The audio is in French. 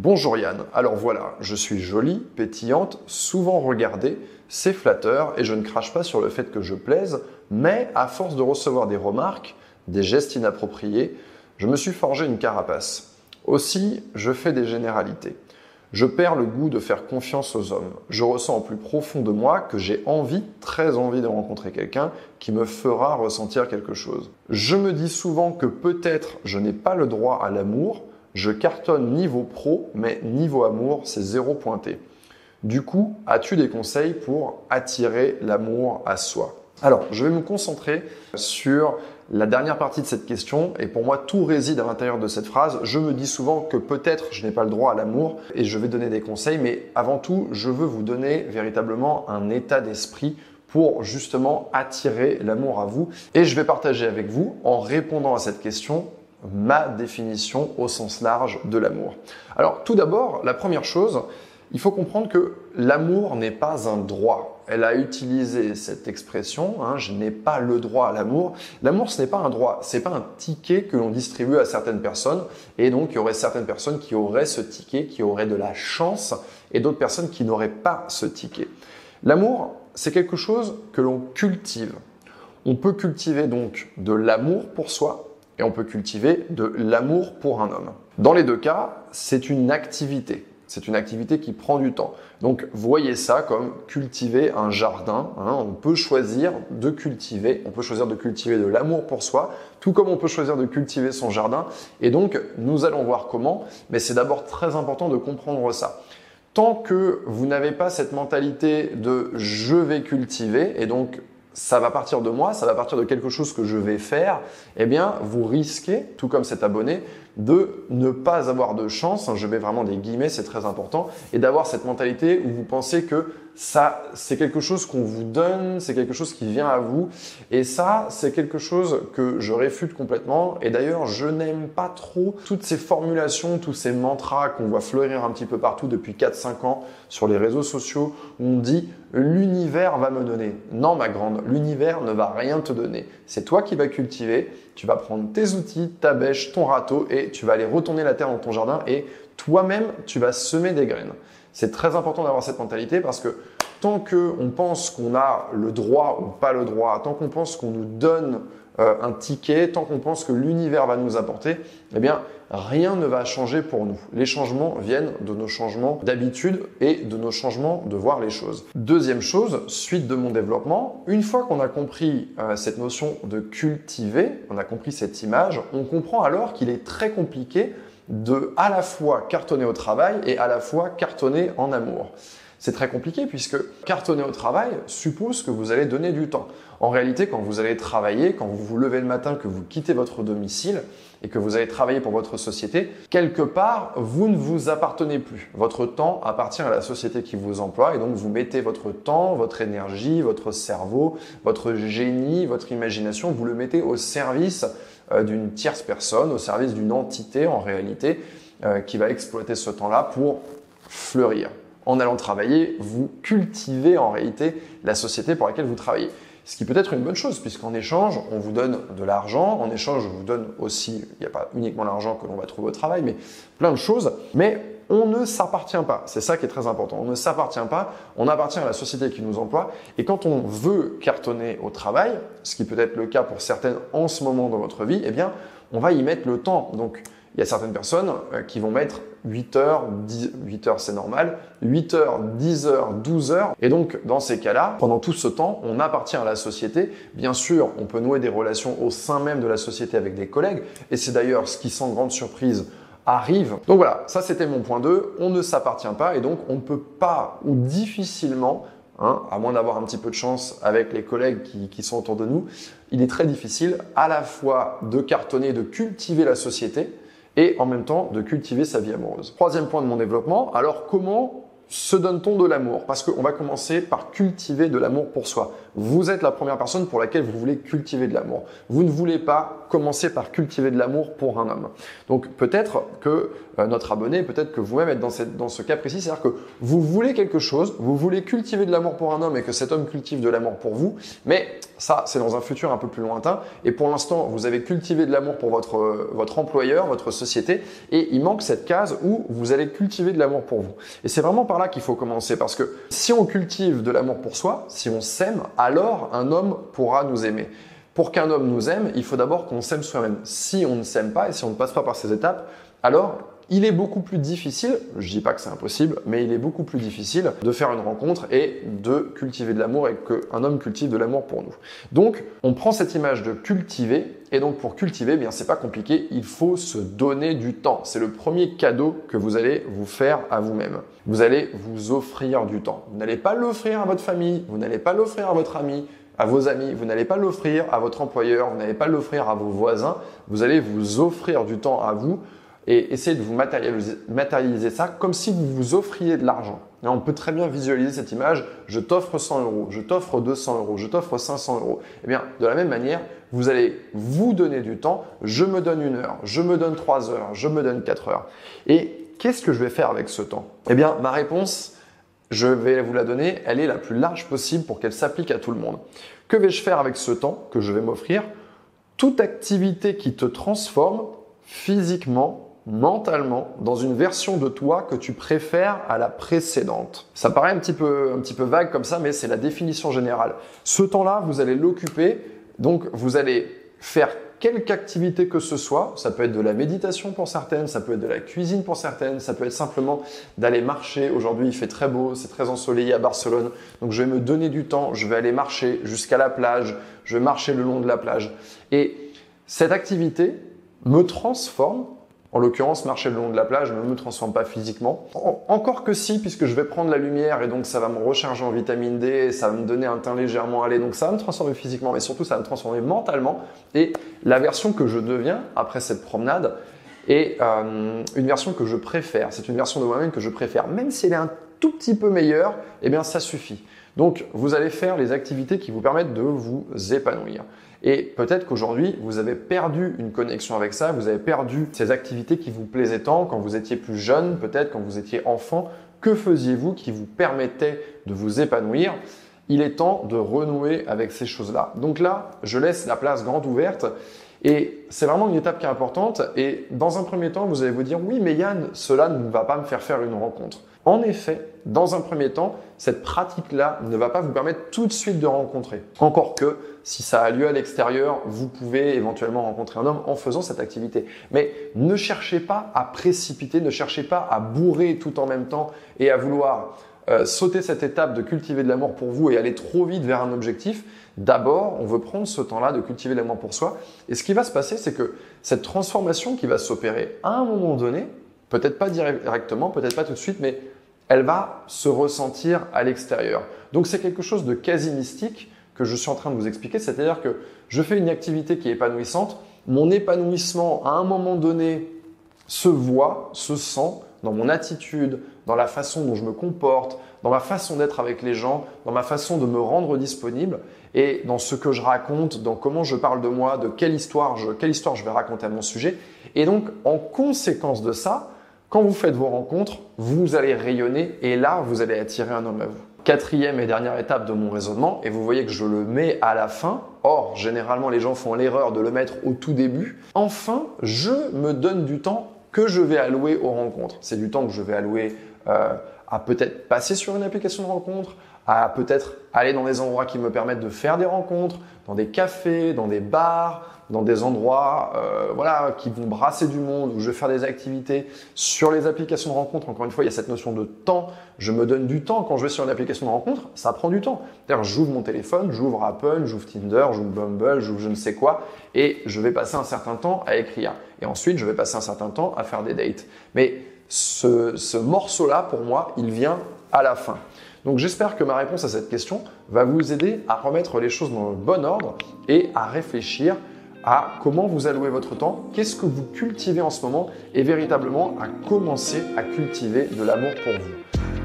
Bonjour Yann, alors voilà, je suis jolie, pétillante, souvent regardée, c'est flatteur et je ne crache pas sur le fait que je plaise, mais à force de recevoir des remarques, des gestes inappropriés, je me suis forgé une carapace. Aussi, je fais des généralités. Je perds le goût de faire confiance aux hommes. Je ressens au plus profond de moi que j'ai envie, très envie de rencontrer quelqu'un qui me fera ressentir quelque chose. Je me dis souvent que peut-être je n'ai pas le droit à l'amour, je cartonne niveau pro, mais niveau amour, c'est zéro pointé. Du coup, as-tu des conseils pour attirer l'amour à soi? Alors, je vais me concentrer sur la dernière partie de cette question, et pour moi, tout réside à l'intérieur de cette phrase. Je me dis souvent que peut-être je n'ai pas le droit à l'amour, et je vais donner des conseils, mais avant tout, je veux vous donner véritablement un état d'esprit pour justement attirer l'amour à vous. Et je vais partager avec vous, en répondant à cette question, ma définition au sens large de l'amour. Alors tout d'abord, la première chose, il faut comprendre que l'amour n'est pas un droit. Elle a utilisé cette expression, hein, je n'ai pas le droit à l'amour. L'amour, ce n'est pas un droit, c'est pas un ticket que l'on distribue à certaines personnes, et donc il y aurait certaines personnes qui auraient ce ticket, qui auraient de la chance, et d'autres personnes qui n'auraient pas ce ticket. L'amour, c'est quelque chose que l'on cultive. On peut cultiver donc de l'amour pour soi, on peut cultiver de l'amour pour un homme. Dans les deux cas, c'est une activité. C'est une activité qui prend du temps. Donc voyez ça comme cultiver un jardin. Hein. On peut choisir de cultiver, on peut choisir de cultiver de l'amour pour soi, tout comme on peut choisir de cultiver son jardin. Et donc nous allons voir comment, mais c'est d'abord très important de comprendre ça. Tant que vous n'avez pas cette mentalité de je vais cultiver, et donc ça va partir de moi, ça va partir de quelque chose que je vais faire, eh bien, vous risquez, tout comme cet abonné, de ne pas avoir de chance, hein, je mets vraiment des guillemets, c'est très important, et d'avoir cette mentalité où vous pensez que ça, c'est quelque chose qu'on vous donne, c'est quelque chose qui vient à vous, et ça, c'est quelque chose que je réfute complètement, et d'ailleurs, je n'aime pas trop toutes ces formulations, tous ces mantras qu'on voit fleurir un petit peu partout depuis 4-5 ans sur les réseaux sociaux, où on dit l'univers va me donner. Non, ma grande, l'univers ne va rien te donner. C'est toi qui vas cultiver, tu vas prendre tes outils, ta bêche, ton râteau, et tu vas aller retourner la terre dans ton jardin et toi-même, tu vas semer des graines. C'est très important d'avoir cette mentalité parce que tant qu'on pense qu'on a le droit ou pas le droit, tant qu'on pense qu'on nous donne euh, un ticket, tant qu'on pense que l'univers va nous apporter, eh bien, rien ne va changer pour nous. Les changements viennent de nos changements d'habitude et de nos changements de voir les choses. Deuxième chose, suite de mon développement, une fois qu'on a compris euh, cette notion de cultiver, on a compris cette image, on comprend alors qu'il est très compliqué de à la fois cartonner au travail et à la fois cartonner en amour. C'est très compliqué puisque cartonner au travail suppose que vous allez donner du temps. En réalité, quand vous allez travailler, quand vous vous levez le matin, que vous quittez votre domicile et que vous allez travailler pour votre société, quelque part, vous ne vous appartenez plus. Votre temps appartient à la société qui vous emploie et donc vous mettez votre temps, votre énergie, votre cerveau, votre génie, votre imagination, vous le mettez au service euh, d'une tierce personne, au service d'une entité en réalité euh, qui va exploiter ce temps-là pour fleurir en allant travailler, vous cultivez en réalité la société pour laquelle vous travaillez. Ce qui peut être une bonne chose, puisqu'en échange, on vous donne de l'argent. En échange, on vous donne aussi, il n'y a pas uniquement l'argent que l'on va trouver au travail, mais plein de choses. Mais on ne s'appartient pas. C'est ça qui est très important. On ne s'appartient pas. On appartient à la société qui nous emploie. Et quand on veut cartonner au travail, ce qui peut être le cas pour certaines en ce moment dans votre vie, eh bien, on va y mettre le temps. Donc, il y a certaines personnes euh, qui vont mettre 8 heures, 10, 8 heures c'est normal, 8 heures, 10 heures, 12 heures. Et donc dans ces cas-là, pendant tout ce temps, on appartient à la société. Bien sûr, on peut nouer des relations au sein même de la société avec des collègues. Et c'est d'ailleurs ce qui, sans grande surprise, arrive. Donc voilà, ça c'était mon point 2. On ne s'appartient pas et donc on ne peut pas ou difficilement Hein, à moins d'avoir un petit peu de chance avec les collègues qui, qui, sont autour de nous, il est très difficile à la fois de cartonner, de cultiver la société, et en même temps de cultiver sa vie amoureuse. Troisième point de mon développement, alors comment se donne-t-on de l'amour? Parce qu'on va commencer par cultiver de l'amour pour soi. Vous êtes la première personne pour laquelle vous voulez cultiver de l'amour. Vous ne voulez pas commencer par cultiver de l'amour pour un homme. Donc peut-être que euh, notre abonné, peut-être que vous-même êtes dans, dans ce cas précis, c'est-à-dire que vous voulez quelque chose, vous voulez cultiver de l'amour pour un homme et que cet homme cultive de l'amour pour vous, mais ça, c'est dans un futur un peu plus lointain. Et pour l'instant, vous avez cultivé de l'amour pour votre, euh, votre employeur, votre société, et il manque cette case où vous allez cultiver de l'amour pour vous. Et c'est vraiment par là qu'il faut commencer, parce que si on cultive de l'amour pour soi, si on s'aime, alors un homme pourra nous aimer. Pour qu'un homme nous aime, il faut d'abord qu'on s'aime soi-même. Si on ne s'aime pas et si on ne passe pas par ces étapes, alors il est beaucoup plus difficile, je dis pas que c'est impossible, mais il est beaucoup plus difficile de faire une rencontre et de cultiver de l'amour et qu'un homme cultive de l'amour pour nous. Donc, on prend cette image de cultiver et donc pour cultiver, eh bien c'est pas compliqué, il faut se donner du temps. C'est le premier cadeau que vous allez vous faire à vous-même. Vous allez vous offrir du temps. Vous n'allez pas l'offrir à votre famille, vous n'allez pas l'offrir à votre ami, à vos amis, vous n'allez pas l'offrir à votre employeur, vous n'allez pas l'offrir à vos voisins, vous allez vous offrir du temps à vous et essayer de vous matérialiser, ça comme si vous vous offriez de l'argent. on peut très bien visualiser cette image, je t'offre 100 euros, je t'offre 200 euros, je t'offre 500 euros. Eh bien, de la même manière, vous allez vous donner du temps, je me donne une heure, je me donne trois heures, je me donne quatre heures. Et qu'est-ce que je vais faire avec ce temps? Eh bien, ma réponse, je vais vous la donner, elle est la plus large possible pour qu'elle s'applique à tout le monde. Que vais-je faire avec ce temps que je vais m'offrir? Toute activité qui te transforme physiquement, mentalement dans une version de toi que tu préfères à la précédente. Ça paraît un petit peu, un petit peu vague comme ça, mais c'est la définition générale. Ce temps-là, vous allez l'occuper, donc vous allez faire quelque activité que ce soit, ça peut être de la méditation pour certaines, ça peut être de la cuisine pour certaines, ça peut être simplement d'aller marcher. Aujourd'hui, il fait très beau, c'est très ensoleillé à Barcelone, donc je vais me donner du temps, je vais aller marcher jusqu'à la plage, je vais marcher le long de la plage. Et cette activité me transforme en l'occurrence, marcher le long de la plage ne me transforme pas physiquement. encore que si, puisque je vais prendre la lumière et donc ça va me recharger en vitamine D, et ça va me donner un teint légèrement allé, donc ça va me transformer physiquement, mais surtout ça va me transformer mentalement. Et la version que je deviens après cette promenade est euh, une version que je préfère. C'est une version de moi-même que je préfère, même si elle est un tout petit peu meilleure, eh bien ça suffit. Donc vous allez faire les activités qui vous permettent de vous épanouir. Et peut-être qu'aujourd'hui, vous avez perdu une connexion avec ça, vous avez perdu ces activités qui vous plaisaient tant quand vous étiez plus jeune, peut-être quand vous étiez enfant. Que faisiez-vous qui vous permettait de vous épanouir? Il est temps de renouer avec ces choses-là. Donc là, je laisse la place grande ouverte. Et c'est vraiment une étape qui est importante. Et dans un premier temps, vous allez vous dire, oui, mais Yann, cela ne va pas me faire faire une rencontre. En effet, dans un premier temps, cette pratique-là ne va pas vous permettre tout de suite de rencontrer. Encore que, si ça a lieu à l'extérieur, vous pouvez éventuellement rencontrer un homme en faisant cette activité. Mais ne cherchez pas à précipiter, ne cherchez pas à bourrer tout en même temps et à vouloir euh, sauter cette étape de cultiver de l'amour pour vous et aller trop vite vers un objectif. D'abord, on veut prendre ce temps-là de cultiver de l'amour pour soi. Et ce qui va se passer, c'est que cette transformation qui va s'opérer à un moment donné, peut-être pas directement, peut-être pas tout de suite, mais elle va se ressentir à l'extérieur. Donc c'est quelque chose de quasi mystique que je suis en train de vous expliquer, c'est-à-dire que je fais une activité qui est épanouissante, mon épanouissement à un moment donné se voit, se sent dans mon attitude, dans la façon dont je me comporte, dans ma façon d'être avec les gens, dans ma façon de me rendre disponible et dans ce que je raconte, dans comment je parle de moi, de quelle histoire je, quelle histoire je vais raconter à mon sujet. Et donc, en conséquence de ça, quand vous faites vos rencontres, vous allez rayonner et là, vous allez attirer un homme à vous. Quatrième et dernière étape de mon raisonnement, et vous voyez que je le mets à la fin. Or, généralement, les gens font l'erreur de le mettre au tout début. Enfin, je me donne du temps que je vais allouer aux rencontres. C'est du temps que je vais allouer euh, à peut-être passer sur une application de rencontre, à peut-être aller dans des endroits qui me permettent de faire des rencontres, dans des cafés, dans des bars, dans des endroits euh, voilà, qui vont brasser du monde, où je vais faire des activités. Sur les applications de rencontre, encore une fois, il y a cette notion de temps. Je me donne du temps quand je vais sur une application de rencontre, ça prend du temps. D'ailleurs, j'ouvre mon téléphone, j'ouvre Apple, j'ouvre Tinder, j'ouvre Bumble, j'ouvre je ne sais quoi, et je vais passer un certain temps à écrire. Et ensuite, je vais passer un certain temps à faire des dates. Mais ce, ce morceau-là, pour moi, il vient à la fin. Donc j'espère que ma réponse à cette question va vous aider à remettre les choses dans le bon ordre et à réfléchir à comment vous allouez votre temps, qu'est-ce que vous cultivez en ce moment et véritablement à commencer à cultiver de l'amour pour vous.